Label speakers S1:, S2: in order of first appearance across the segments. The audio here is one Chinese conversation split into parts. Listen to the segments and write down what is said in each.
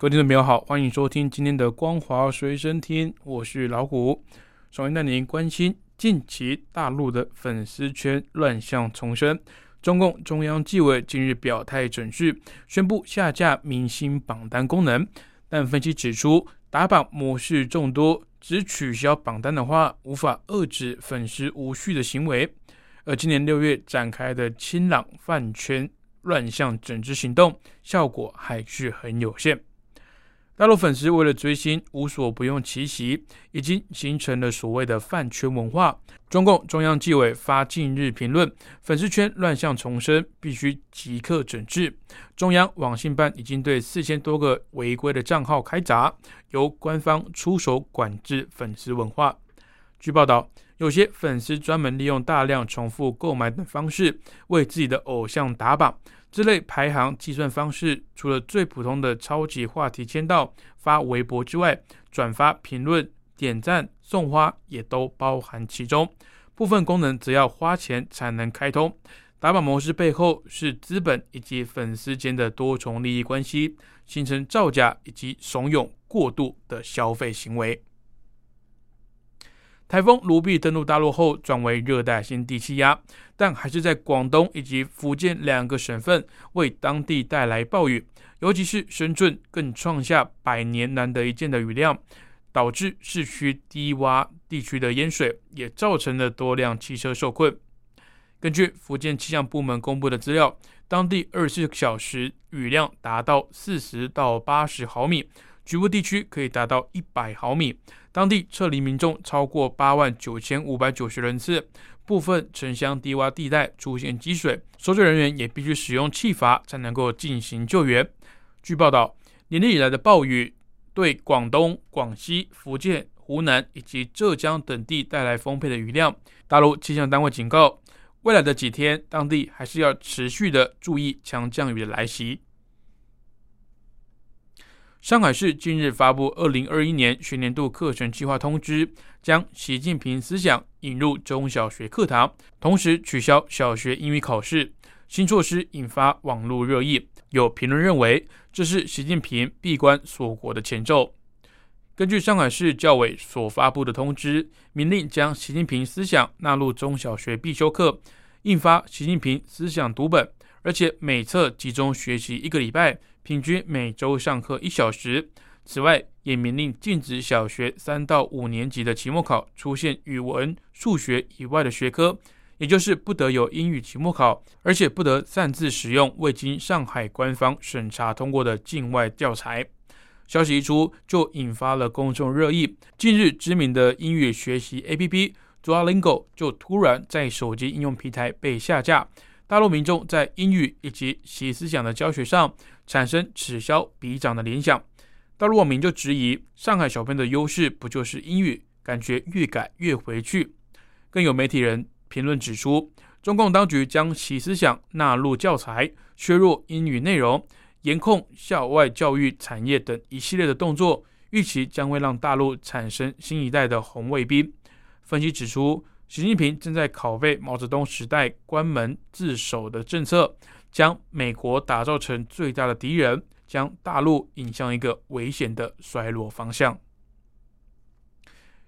S1: 各位听众朋友好，欢迎收听今天的《光华随身听》，我是老虎。首先带您关心近期大陆的粉丝圈乱象丛生，中共中央纪委近日表态整治，宣布下架明星榜单功能。但分析指出，打榜模式众多，只取消榜单的话，无法遏制粉丝无序的行为。而今年六月展开的清朗饭圈乱象整治行动，效果还是很有限。大陆粉丝为了追星无所不用其极，已经形成了所谓的饭圈文化。中共中央纪委发近日评论，粉丝圈乱象丛生，必须即刻整治。中央网信办已经对四千多个违规的账号开闸，由官方出手管制粉丝文化。据报道，有些粉丝专门利用大量重复购买等方式为自己的偶像打榜。这类排行计算方式，除了最普通的超级话题签到、发微博之外，转发、评论、点赞、送花也都包含其中。部分功能则要花钱才能开通。打榜模式背后是资本以及粉丝间的多重利益关系，形成造假以及怂恿过度的消费行为。台风卢碧登陆大陆后，转为热带性低气压，但还是在广东以及福建两个省份为当地带来暴雨，尤其是深圳更创下百年难得一见的雨量，导致市区低洼地区的淹水，也造成了多辆汽车受困。根据福建气象部门公布的资料，当地二十四小时雨量达到四十到八十毫米，局部地区可以达到一百毫米。当地撤离民众超过八万九千五百九十人次，部分城乡低洼地带出现积水，搜救人员也必须使用气阀才能够进行救援。据报道，年底以来的暴雨对广东、广西、福建、湖南以及浙江等地带来丰沛的雨量。大陆气象单位警告，未来的几天，当地还是要持续的注意强降雨的来袭。上海市近日发布二零二一年学年度课程计划通知，将习近平思想引入中小学课堂，同时取消小学英语考试。新措施引发网络热议，有评论认为这是习近平闭关锁国的前奏。根据上海市教委所发布的通知，明令将习近平思想纳入中小学必修课，印发习近平思想读本，而且每册集中学习一个礼拜。平均每周上课一小时。此外，也明令禁止小学三到五年级的期末考出现语文、数学以外的学科，也就是不得有英语期末考，而且不得擅自使用未经上海官方审查通过的境外教材。消息一出，就引发了公众热议。近日，知名的英语学习 APP Duolingo 就突然在手机应用平台被下架。大陆民众在英语以及习思想的教学上产生此消彼长的联想，大陆网民就质疑上海小朋友的优势不就是英语？感觉越改越回去。更有媒体人评论指出，中共当局将习思想纳入教材、削弱英语内容、严控校外教育产业等一系列的动作，预期将会让大陆产生新一代的红卫兵。分析指出。习近平正在拷贝毛泽东时代关门自守的政策，将美国打造成最大的敌人，将大陆引向一个危险的衰落方向。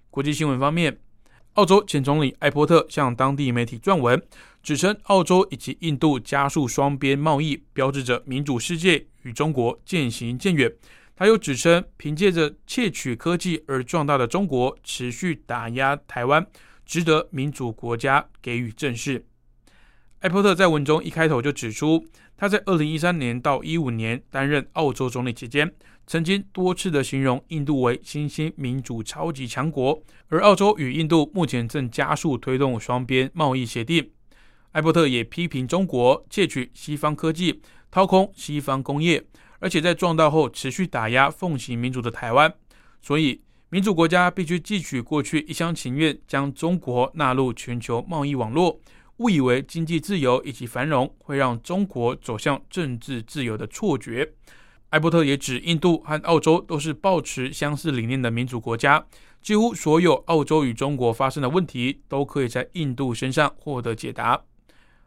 S1: 国际新闻方面，澳洲前总理艾波特向当地媒体撰文，指称澳洲以及印度加速双边贸易，标志着民主世界与中国渐行渐远。他又指称，凭借着窃取科技而壮大的中国，持续打压台湾。值得民主国家给予正视。艾伯特在文中一开头就指出，他在二零一三年到一五年担任澳洲总理期间，曾经多次的形容印度为新兴民主超级强国，而澳洲与印度目前正加速推动双边贸易协定。艾伯特也批评中国窃取西方科技，掏空西方工业，而且在壮大后持续打压奉行民主的台湾。所以。民主国家必须汲取过去一厢情愿将中国纳入全球贸易网络，误以为经济自由以及繁荣会让中国走向政治自由的错觉。艾伯特也指，印度和澳洲都是抱持相似理念的民主国家，几乎所有澳洲与中国发生的问题都可以在印度身上获得解答。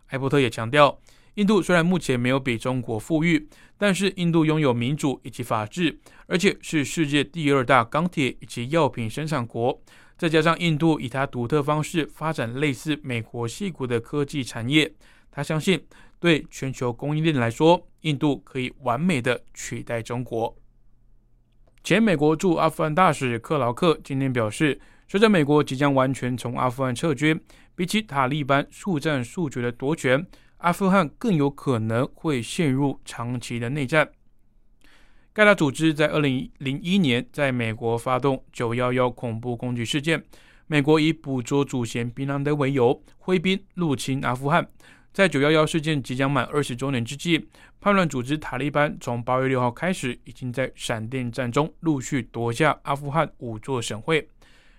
S1: 艾伯特也强调，印度虽然目前没有比中国富裕，但是印度拥有民主以及法治，而且是世界第二大钢铁以及药品生产国。再加上印度以它独特方式发展类似美国西谷的科技产业，他相信。对全球供应链来说，印度可以完美的取代中国。前美国驻阿富汗大使克劳克今天表示，随着美国即将完全从阿富汗撤军，比起塔利班速战速决的夺权，阿富汗更有可能会陷入长期的内战。盖达组织在二零零一年在美国发动九幺幺恐怖攻击事件，美国以捕捉主嫌宾兰德为由，挥兵入侵阿富汗。在九幺幺事件即将满二十周年之际，叛乱组织塔利班从八月六号开始，已经在闪电战中陆续夺下阿富汗五座省会。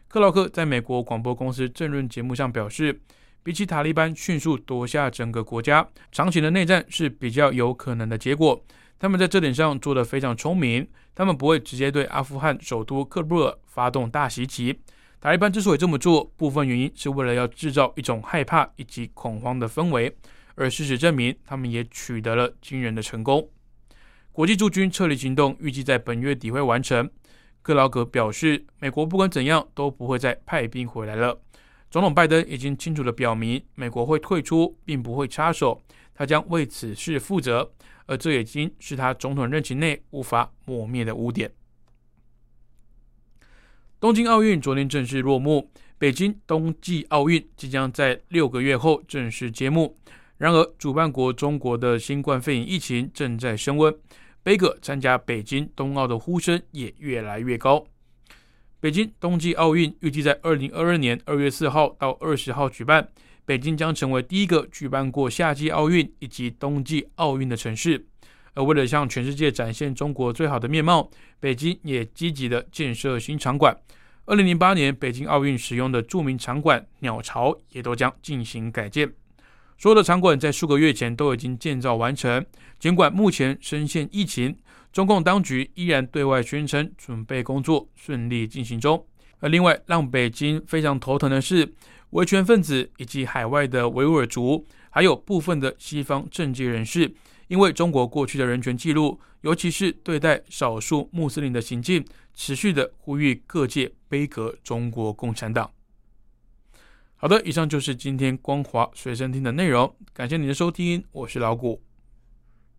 S1: 克劳克在美国广播公司政论节目上表示，比起塔利班迅速夺下整个国家，长期的内战是比较有可能的结果。他们在这点上做得非常聪明，他们不会直接对阿富汗首都喀布尔发动大袭击。塔利班之所以这么做，部分原因是为了要制造一种害怕以及恐慌的氛围，而事实证明，他们也取得了惊人的成功。国际驻军撤离行动预计在本月底会完成。克劳格表示，美国不管怎样都不会再派兵回来了。总统拜登已经清楚的表明，美国会退出，并不会插手，他将为此事负责，而这已经是他总统任期内无法抹灭的污点。东京奥运昨天正式落幕，北京冬季奥运即将在六个月后正式揭幕。然而，主办国中国的新冠肺炎疫情正在升温，杯葛参加北京冬奥的呼声也越来越高。北京冬季奥运预计在二零二二年二月四号到二十号举办，北京将成为第一个举办过夏季奥运以及冬季奥运的城市。而为了向全世界展现中国最好的面貌，北京也积极的建设新场馆。二零零八年北京奥运使用的著名场馆鸟巢也都将进行改建。所有的场馆在数个月前都已经建造完成。尽管目前深陷疫情，中共当局依然对外宣称准备工作顺利进行中。而另外让北京非常头疼的是，维权分子以及海外的维吾尔族，还有部分的西方政界人士。因为中国过去的人权记录，尤其是对待少数穆斯林的行径，持续的呼吁各界杯葛中国共产党。好的，以上就是今天光华随身听的内容，感谢你的收听，我是老谷。